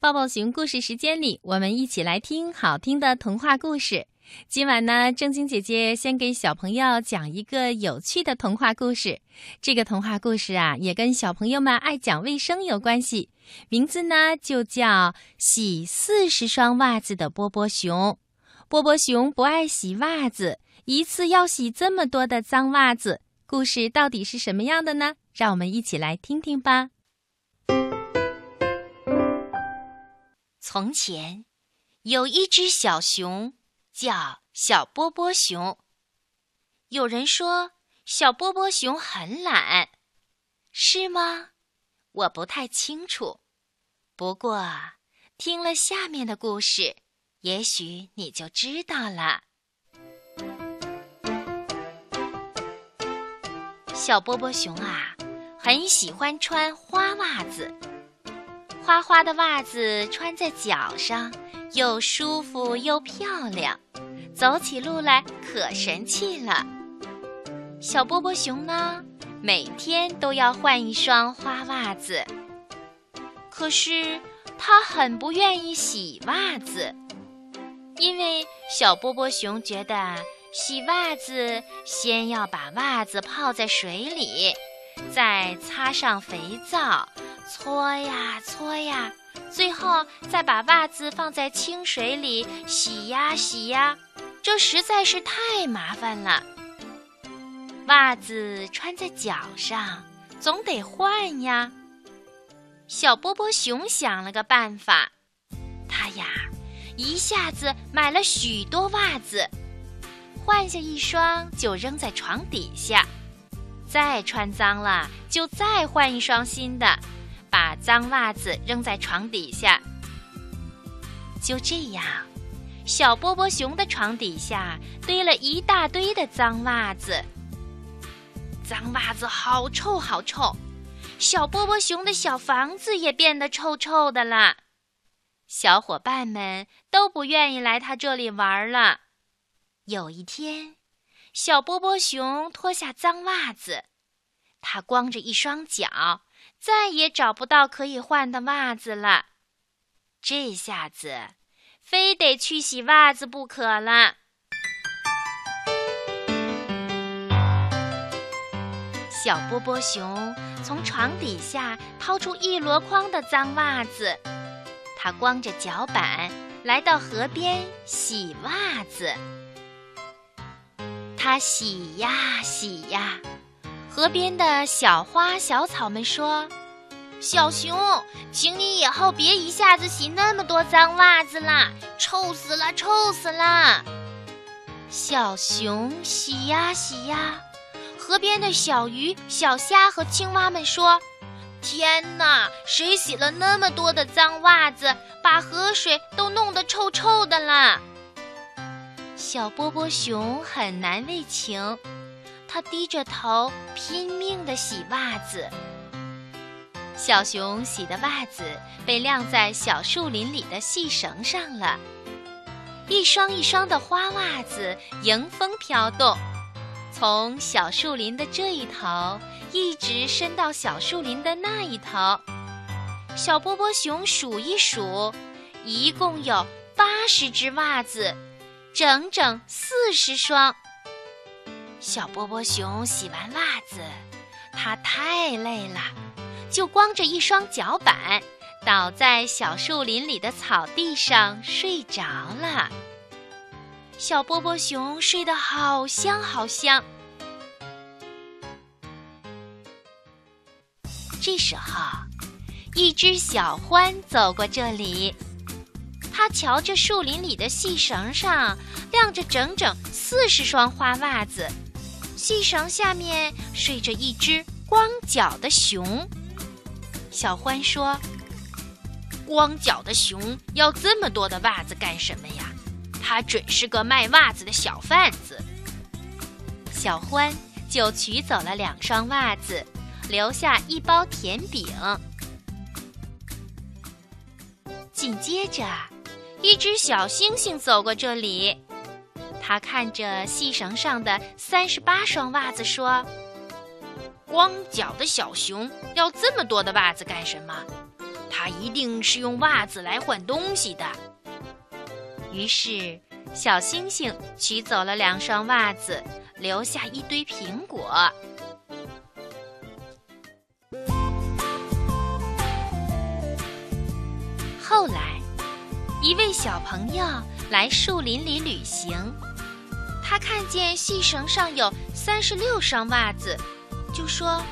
抱抱熊故事时间里，我们一起来听好听的童话故事。今晚呢，正晶姐姐先给小朋友讲一个有趣的童话故事。这个童话故事啊，也跟小朋友们爱讲卫生有关系。名字呢，就叫《洗四十双袜子的波波熊》。波波熊不爱洗袜子，一次要洗这么多的脏袜子。故事到底是什么样的呢？让我们一起来听听吧。从前，有一只小熊，叫小波波熊。有人说小波波熊很懒，是吗？我不太清楚。不过，听了下面的故事，也许你就知道了。小波波熊啊，很喜欢穿花袜子。花花的袜子穿在脚上，又舒服又漂亮，走起路来可神气了。小波波熊呢，每天都要换一双花袜子，可是它很不愿意洗袜子，因为小波波熊觉得洗袜子先要把袜子泡在水里，再擦上肥皂。搓呀搓呀，最后再把袜子放在清水里洗呀洗呀，这实在是太麻烦了。袜子穿在脚上，总得换呀。小波波熊想了个办法，他呀一下子买了许多袜子，换下一双就扔在床底下，再穿脏了就再换一双新的。把脏袜子扔在床底下，就这样，小波波熊的床底下堆了一大堆的脏袜子。脏袜子好臭，好臭！小波波熊的小房子也变得臭臭的了。小伙伴们都不愿意来他这里玩了。有一天，小波波熊脱下脏袜子，他光着一双脚。再也找不到可以换的袜子了，这下子非得去洗袜子不可了。小波波熊从床底下掏出一箩筐的脏袜子，他光着脚板来到河边洗袜子。他洗呀洗呀。河边的小花小草们说：“小熊，请你以后别一下子洗那么多脏袜子啦，臭死了，臭死了！”小熊洗呀洗呀，河边的小鱼、小虾和青蛙们说：“天哪，谁洗了那么多的脏袜子，把河水都弄得臭臭的啦？”小波波熊很难为情。他低着头拼命地洗袜子。小熊洗的袜子被晾在小树林里的细绳上了，一双一双的花袜子迎风飘动，从小树林的这一头一直伸到小树林的那一头。小波波熊数一数，一共有八十只袜子，整整四十双。小波波熊洗完袜子，它太累了，就光着一双脚板，倒在小树林里的草地上睡着了。小波波熊睡得好香好香。这时候，一只小獾走过这里，它瞧着树林里的细绳上晾着整整四十双花袜子。细绳下面睡着一只光脚的熊。小欢说：“光脚的熊要这么多的袜子干什么呀？他准是个卖袜子的小贩子。”小欢就取走了两双袜子，留下一包甜饼。紧接着，一只小猩猩走过这里。他看着细绳上的三十八双袜子，说：“光脚的小熊要这么多的袜子干什么？他一定是用袜子来换东西的。于是，小星星取走了两双袜子，留下一堆苹果。后来，一位小朋友来树林里旅行，他看见细绳上有三十六双袜子，就说：“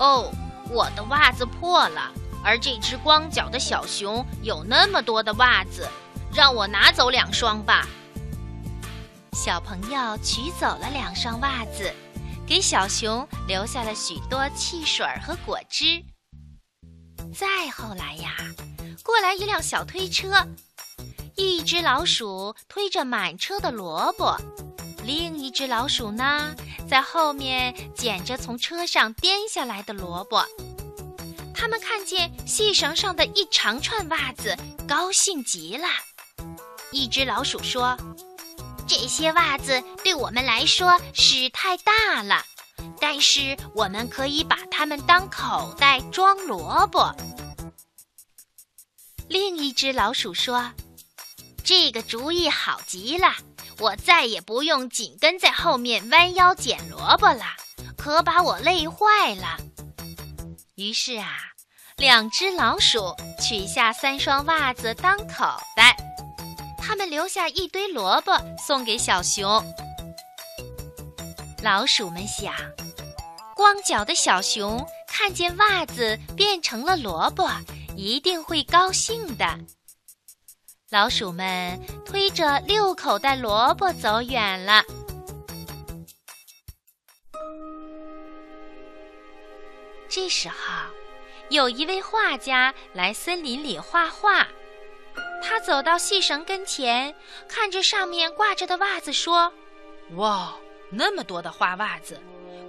哦，我的袜子破了，而这只光脚的小熊有那么多的袜子。”让我拿走两双吧。小朋友取走了两双袜子，给小熊留下了许多汽水和果汁。再后来呀，过来一辆小推车，一只老鼠推着满车的萝卜，另一只老鼠呢，在后面捡着从车上颠下来的萝卜。他们看见细绳上的一长串袜子，高兴极了。一只老鼠说：“这些袜子对我们来说是太大了，但是我们可以把它们当口袋装萝卜。”另一只老鼠说：“这个主意好极了，我再也不用紧跟在后面弯腰捡萝卜了，可把我累坏了。”于是啊，两只老鼠取下三双袜子当口袋。他们留下一堆萝卜送给小熊。老鼠们想，光脚的小熊看见袜子变成了萝卜，一定会高兴的。老鼠们推着六口袋萝卜走远了。这时候，有一位画家来森林里画画。他走到细绳跟前，看着上面挂着的袜子，说：“哇，那么多的花袜子！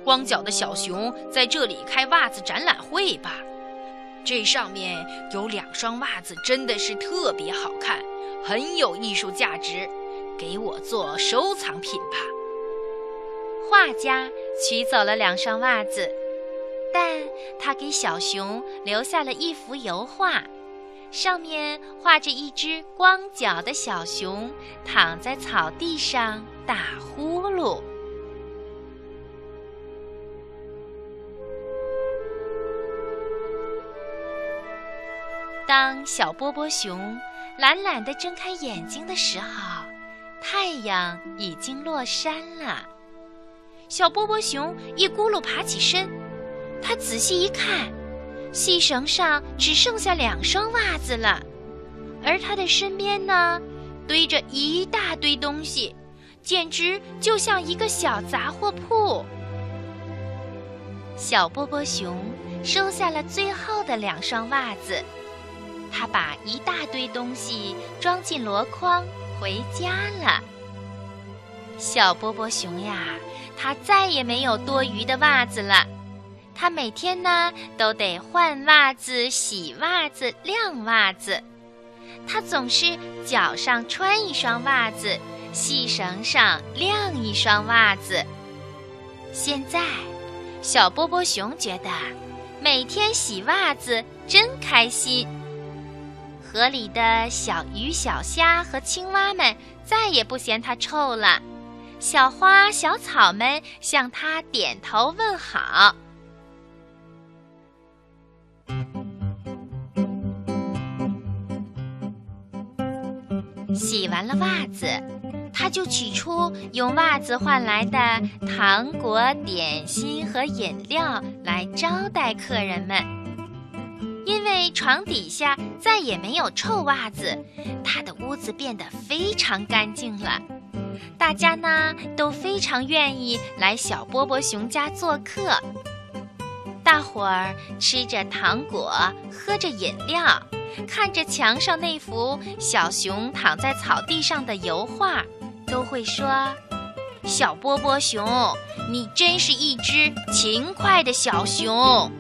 光脚的小熊在这里开袜子展览会吧？这上面有两双袜子，真的是特别好看，很有艺术价值，给我做收藏品吧。”画家取走了两双袜子，但他给小熊留下了一幅油画。上面画着一只光脚的小熊躺在草地上打呼噜。当小波波熊懒懒地睁开眼睛的时候，太阳已经落山了。小波波熊一咕噜爬起身，他仔细一看。细绳上只剩下两双袜子了，而他的身边呢，堆着一大堆东西，简直就像一个小杂货铺。小波波熊收下了最后的两双袜子，他把一大堆东西装进箩筐回家了。小波波熊呀，他再也没有多余的袜子了。他每天呢都得换袜子、洗袜子、晾袜子，他总是脚上穿一双袜子，细绳上晾一双袜子。现在，小波波熊觉得每天洗袜子真开心。河里的小鱼、小虾和青蛙们再也不嫌它臭了，小花、小草们向它点头问好。洗完了袜子，他就取出用袜子换来的糖果、点心和饮料来招待客人们。因为床底下再也没有臭袜子，他的屋子变得非常干净了。大家呢都非常愿意来小波波熊家做客。大伙儿吃着糖果，喝着饮料。看着墙上那幅小熊躺在草地上的油画，都会说：“小波波熊，你真是一只勤快的小熊。”